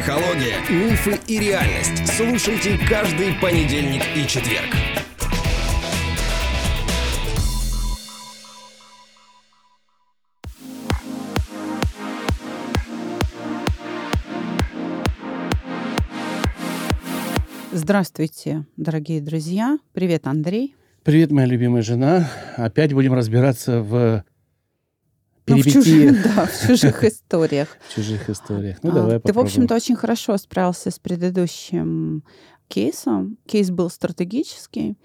Психология, мифы и реальность. Слушайте каждый понедельник и четверг. Здравствуйте, дорогие друзья. Привет, Андрей. Привет, моя любимая жена. Опять будем разбираться в Ну, в чужих, да, в чужих историях. в чужих историях. Ну, А, давай Ты, в общем-то, очень хорошо справился с предыдущим кейсом. Кейс был стратегический.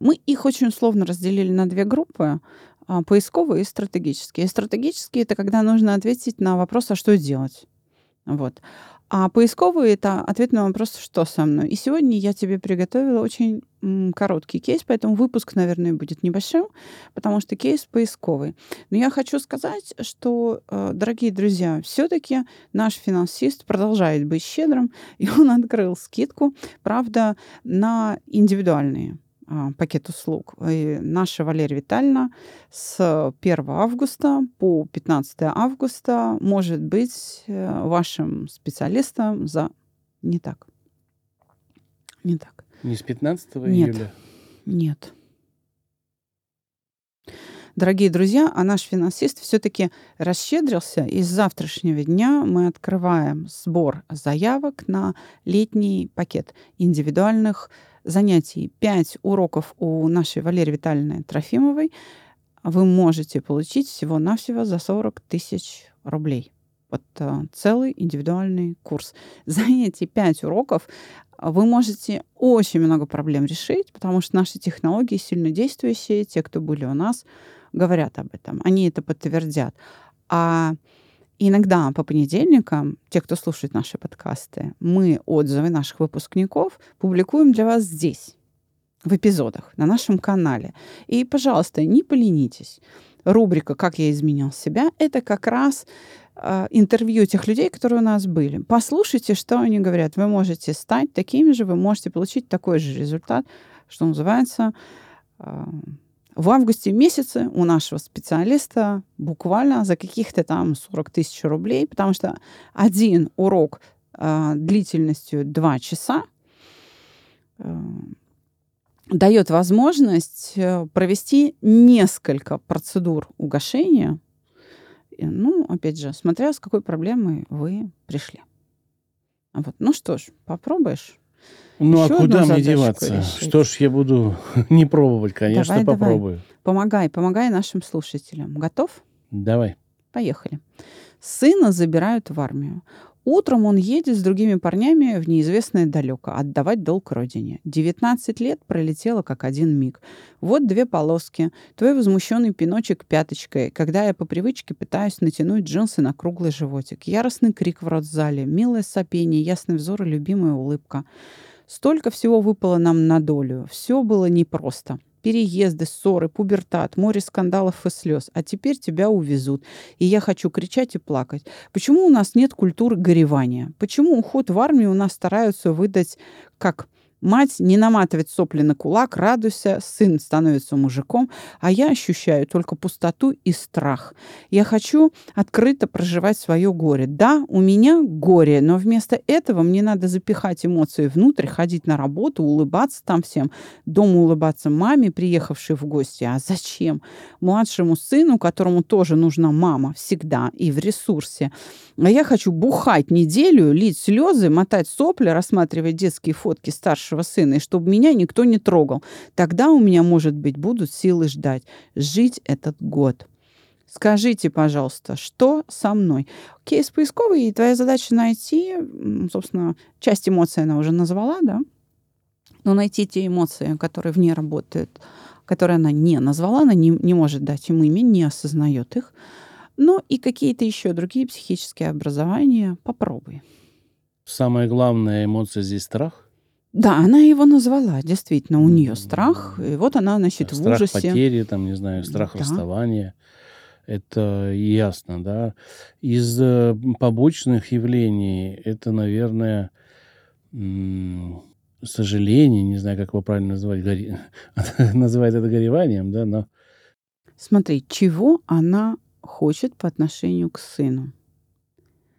Мы их очень условно разделили на две группы. а, Поисковые и стратегические. И стратегические — это когда нужно ответить на вопрос, а что делать? Вот. А поисковые — это ответ на вопрос, что со мной. И сегодня я тебе приготовила очень короткий кейс, поэтому выпуск, наверное, будет небольшим, потому что кейс поисковый. Но я хочу сказать, что, э, дорогие друзья, все-таки наш финансист продолжает быть щедрым, и он открыл скидку, правда, на индивидуальные а, пакет услуг. И наша Валерия Витальевна с 1 августа по 15 августа может быть э, вашим специалистом за... Не так. Не так. Не с 15 Нет. июля? Нет. Дорогие друзья, а наш финансист все-таки расщедрился, и с завтрашнего дня мы открываем сбор заявок на летний пакет индивидуальных занятий. Пять уроков у нашей Валерии Витальевны Трофимовой вы можете получить всего-навсего за 40 тысяч рублей. Вот э, целый индивидуальный курс. За эти пять уроков вы можете очень много проблем решить, потому что наши технологии сильно действующие, те, кто были у нас, говорят об этом. Они это подтвердят. А иногда по понедельникам, те, кто слушает наши подкасты, мы отзывы наших выпускников публикуем для вас здесь, в эпизодах, на нашем канале. И, пожалуйста, не поленитесь. Рубрика «Как я изменил себя» — это как раз интервью тех людей, которые у нас были. Послушайте, что они говорят. Вы можете стать такими же, вы можете получить такой же результат, что называется, э, в августе месяце у нашего специалиста буквально за каких-то там 40 тысяч рублей, потому что один урок э, длительностью 2 часа дает возможность э, провести несколько процедур угошения. Ну, опять же, смотря с какой проблемой вы пришли. Вот. Ну что ж, попробуешь? Ну, Ещё а куда мне деваться? решить. Что ж я буду не пробовать, конечно, Давай, давай. попробую. Помогай, помогай нашим слушателям. Готов? Давай. Поехали. Сына забирают в армию. Утром он едет с другими парнями в неизвестное далеко отдавать долг родине. 19 лет пролетело как один миг. Вот две полоски. Твой возмущенный пиночек пяточкой, когда я по привычке пытаюсь натянуть джинсы на круглый животик. Яростный крик в родзале, милое сопение, ясный взор и любимая улыбка. Столько всего выпало нам на долю. Все было непросто. Переезды, ссоры, пубертат, море скандалов и слез. А теперь тебя увезут. И я хочу кричать и плакать. Почему у нас нет культуры горевания? Почему уход в армию у нас стараются выдать как Мать не наматывает сопли на кулак, радуйся, сын становится мужиком, а я ощущаю только пустоту и страх. Я хочу открыто проживать свое горе. Да, у меня горе, но вместо этого мне надо запихать эмоции внутрь, ходить на работу, улыбаться там всем, дома улыбаться маме, приехавшей в гости. А зачем? Младшему сыну, которому тоже нужна мама всегда и в ресурсе. А я хочу бухать неделю, лить слезы, мотать сопли, рассматривать детские фотки старшего сына, и чтобы меня никто не трогал. Тогда у меня, может быть, будут силы ждать. Жить этот год. Скажите, пожалуйста, что со мной? Кейс поисковый, и твоя задача найти, собственно, часть эмоций она уже назвала, да? Но найти те эмоции, которые в ней работают, которые она не назвала, она не, не может дать им имя, не осознает их. Ну и какие-то еще другие психические образования попробуй. Самая главная эмоция здесь страх. Да, она его назвала, действительно, у нее страх, и вот она, значит, в страх ужасе. потери, там, не знаю, страх Да. расставания. Это ясно, да. Из э, побочных явлений это, наверное, сожаление, не знаю, как его правильно называть, гори- называет это гореванием, да, но Смотри, чего она хочет по отношению к сыну?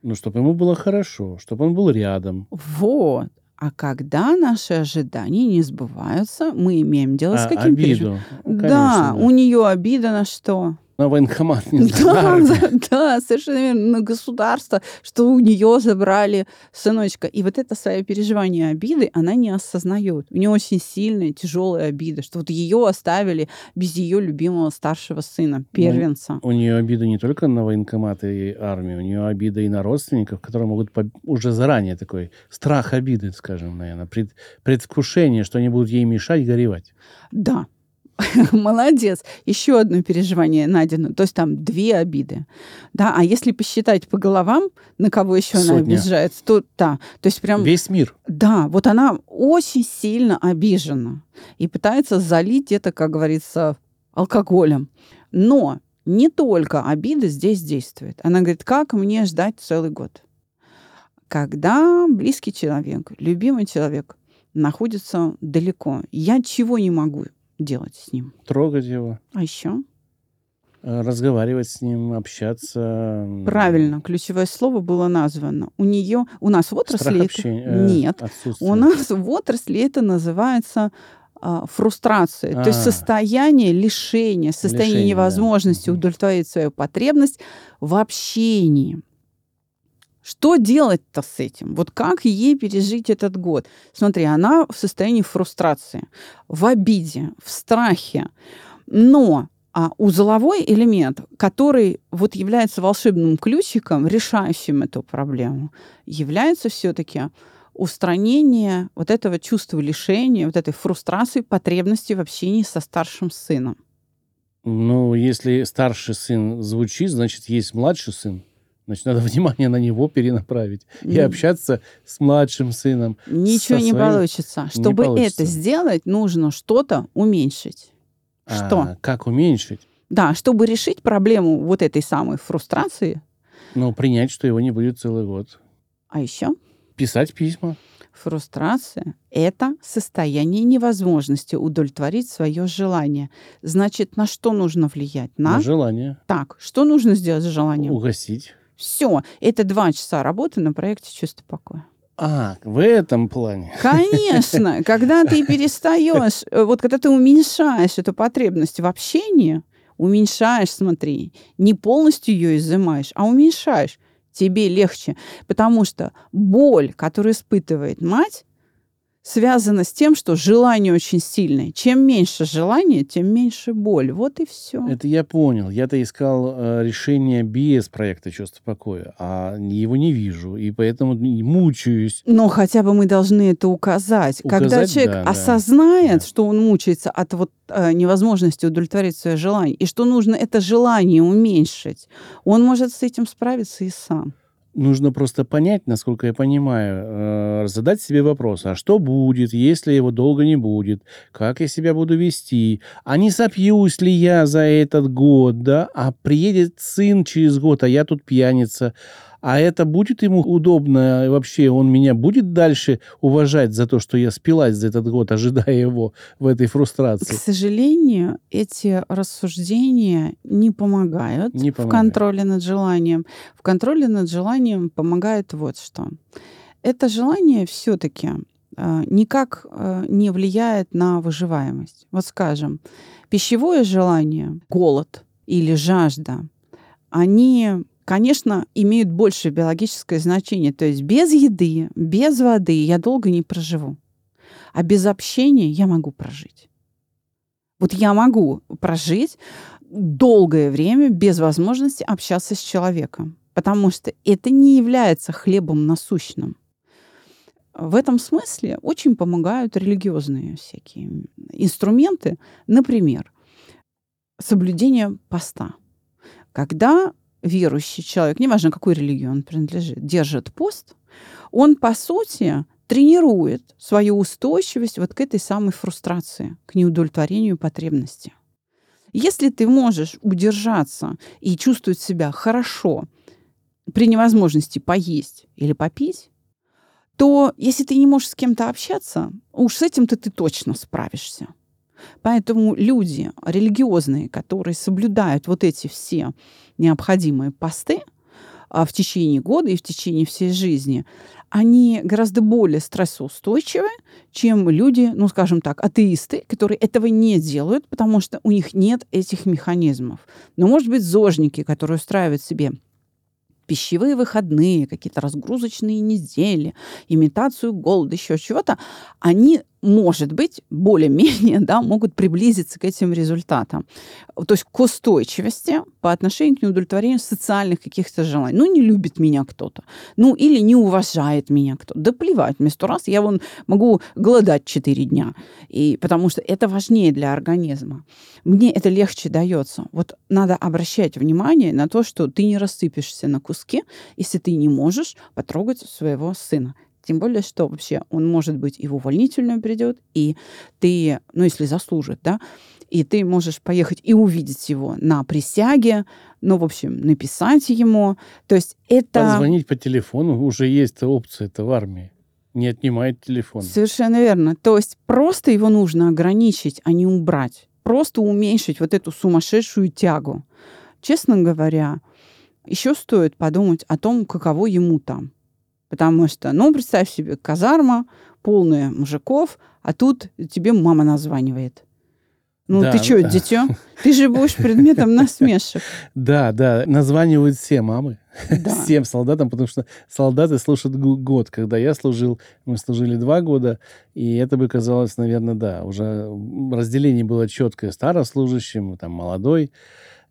Ну, чтобы ему было хорошо, чтобы он был рядом. Вот. А когда наши ожидания не сбываются, мы имеем дело с А, каким обиду. Ну, Да, конечно, у нее обида на что? На военкомат не Да, да, да, совершенно верно. На государство, что у нее забрали сыночка. И вот это свое переживание обиды она не осознает. У нее очень сильная, тяжелая обида, что вот ее оставили без ее любимого старшего сына, первенца. У нее обида не только на военкомат и армию, у нее обида и на родственников, которые могут поб- уже заранее такой страх обиды, скажем, наверное, пред- предвкушение, что они будут ей мешать горевать. Да. Молодец. Еще одно переживание Надина. То есть там две обиды. Да, а если посчитать по головам, на кого еще она Сотня. обижается, то да. То есть прям Весь мир. Да, вот она очень сильно обижена и пытается залить это, как говорится, алкоголем. Но не только обида здесь действует. Она говорит, как мне ждать целый год? Когда близкий человек, любимый человек находится далеко, я чего не могу делать с ним? Трогать его, А еще? э, разговаривать с ним, общаться. Правильно, ключевое слово было названо. У нее, у нас в отрасли... это- э, Нет. У нас в отрасли это называется а, фрустрация, то есть А. состояние лишения, состояние Лишение, да. невозможности Мгм. удовлетворить свою потребность в общении. Что делать-то с этим? Вот как ей пережить этот год? Смотри, она в состоянии фрустрации, в обиде, в страхе. Но а узловой элемент, который вот является волшебным ключиком, решающим эту проблему, является все-таки устранение вот этого чувства лишения, вот этой фрустрации, потребности в общении со старшим сыном. Ну, если старший сын звучит, значит, есть младший сын. Значит, надо внимание на него перенаправить и М. общаться с младшим сыном. Ничего не своим получится. Чтобы получится. это сделать, нужно что-то уменьшить. Что? А, как уменьшить? Да, чтобы решить проблему вот этой самой фрустрации, Ну, принять, что его не будет целый год. а еще Писать письма. Фрустрация – это состояние невозможности удовлетворить свое желание. Значит, на что нужно влиять? На На? желание. Так, что нужно сделать с желанием? Угасить. Все, это два часа работы на проекте «Чувство покоя». А, в этом плане. Конечно, когда ты перестаешь, э, вот когда ты уменьшаешь эту потребность в общении, уменьшаешь, смотри, не полностью ее изымаешь, а уменьшаешь, тебе легче. Потому что боль, которую испытывает мать, связана с тем, что желание очень сильное. Чем меньше желания, тем меньше боль. Вот и все. Это я понял. Я-то искал э, решение без проекта «Чувство покоя», а его не вижу, и поэтому мучаюсь. Но хотя бы мы должны это указать. Когда Указать, человек да, да, осознает, да. что он мучается от вот э, невозможности удовлетворить свое желание, и что нужно это желание уменьшить, он может с этим справиться и сам. Нужно просто понять, насколько я понимаю, э, задать себе вопрос, а что будет, если его долго не будет, как я себя буду вести, а не сопьюсь ли я за этот год, да, а приедет сын через год, а я тут пьяница, а это будет ему удобно, вообще он меня будет дальше уважать за то, что я спилась за этот год, ожидая его в этой К фрустрации. сожалению, эти рассуждения не помогают Не в помогают. контроле над желанием. В контроле над желанием помогает вот что. Это желание все-таки никак э, не влияет на выживаемость. Вот скажем, пищевое желание, голод или жажда, они, конечно, имеют большее биологическое значение. То есть без еды, без воды я долго не проживу. А без общения я могу прожить. Вот я могу прожить долгое время без возможности общаться с человеком, потому что это не является хлебом насущным. В этом смысле очень помогают религиозные всякие инструменты. Например, соблюдение поста. Когда верующий человек, неважно, какой религии он принадлежит, держит пост, он, по сути, тренирует свою устойчивость вот к этой самой фрустрации, к неудовлетворению потребности. Если ты можешь удержаться и чувствовать себя хорошо при невозможности поесть или попить, то если ты не можешь с кем-то общаться, уж с этим-то ты точно справишься. Поэтому люди религиозные, которые соблюдают вот эти все необходимые посты, а, в течение года и в течение всей жизни, они гораздо более стрессоустойчивы, чем люди, ну, скажем так, атеисты, которые этого не делают, потому что у них нет этих механизмов. Но, может быть, зожники, которые устраивают себе пищевые выходные, какие-то разгрузочные недели, имитацию голода, еще чего-то, они может быть, более-менее, да, могут приблизиться к этим результатам. То есть к устойчивости по отношению к неудовлетворению социальных каких-то желаний. Ну, не любит меня кто-то. Ну, или не уважает меня кто-то. Да плевать, вместо раз я вон могу голодать 4 дня. И, потому что это важнее для организма. Мне это легче дается. Вот надо обращать внимание на то, что ты не рассыпешься на куски, если ты не можешь потрогать своего сына. Тем более, что вообще он, может быть, и в увольнительную придет, и ты, ну, если заслужит, да, и ты можешь поехать и увидеть его на присяге, ну, в общем, написать ему. То есть это... Позвонить по телефону уже есть опция это в армии. Не отнимает телефон. Совершенно верно. То есть просто его нужно ограничить, а не убрать. Просто уменьшить вот эту сумасшедшую тягу. Честно говоря, еще стоит подумать о том, каково ему там. Потому что, ну, представь себе, казарма, полная мужиков, а тут тебе мама названивает. Ну, да, ты что, да. дитё? Ты же будешь предметом насмешек. Да, да, названивают все мамы. Да. Всем солдатам, потому что солдаты слушают год. Когда я служил, мы служили два года, и это бы казалось, наверное, да, уже разделение было четкое. Старослужащим, там, молодой.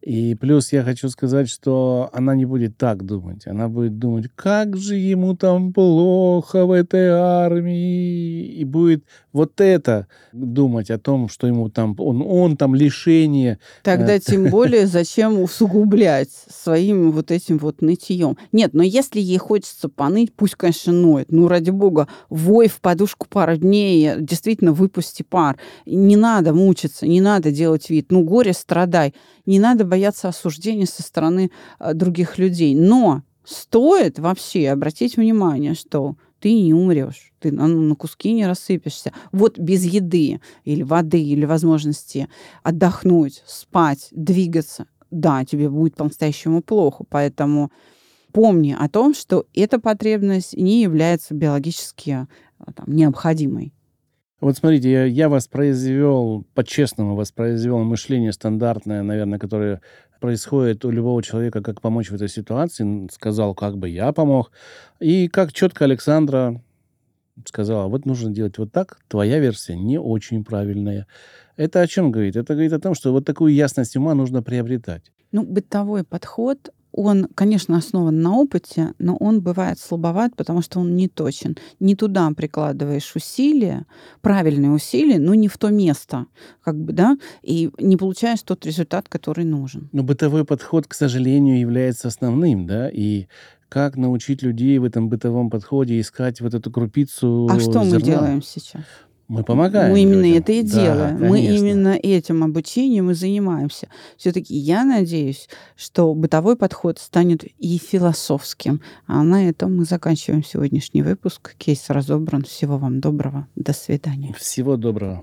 И плюс я хочу сказать, что она не будет так думать. Она будет думать, как же ему там плохо в этой армии. И будет вот это думать о том, что ему там, он, он там лишение. Тогда тем более зачем усугублять своим вот этим вот нытьем. Нет, но если ей хочется поныть, пусть, конечно, ноет. Ну, ради бога, вой в подушку пару дней, действительно выпусти пар. Не надо мучиться, не надо делать вид. Ну, горе страдай. Не надо бояться осуждения со стороны э, других людей. Но стоит вообще обратить внимание, что ты не умрешь, ты на, ну, на куски не рассыпешься. Вот без еды или воды, или возможности отдохнуть, спать, двигаться, да, тебе будет по-настоящему плохо. Поэтому помни о том, что эта потребность не является биологически э, там, необходимой. Вот смотрите, я, я воспроизвел, по-честному воспроизвел мышление стандартное, наверное, которое происходит у любого человека, как помочь в этой ситуации, сказал, как бы я помог. И как четко Александра сказала, вот нужно делать вот так, твоя версия не очень правильная. Это о чем говорит? Это говорит о том, что вот такую ясность ума нужно приобретать. Ну, бытовой подход он, конечно, основан на опыте, но он бывает слабоват, потому что он не точен. Не туда прикладываешь усилия, правильные усилия, но не в то место, как бы, да, и не получаешь тот результат, который нужен. Но бытовой подход, к сожалению, является основным, да, и как научить людей в этом бытовом подходе искать вот эту крупицу А что зерна? мы делаем сейчас? Мы помогаем. Мы именно людям. это и делаем. Да, мы именно этим обучением и занимаемся. Все-таки я надеюсь, что бытовой подход станет и философским. А на этом мы заканчиваем сегодняшний выпуск. Кейс разобран. Всего вам доброго. До свидания. Всего доброго.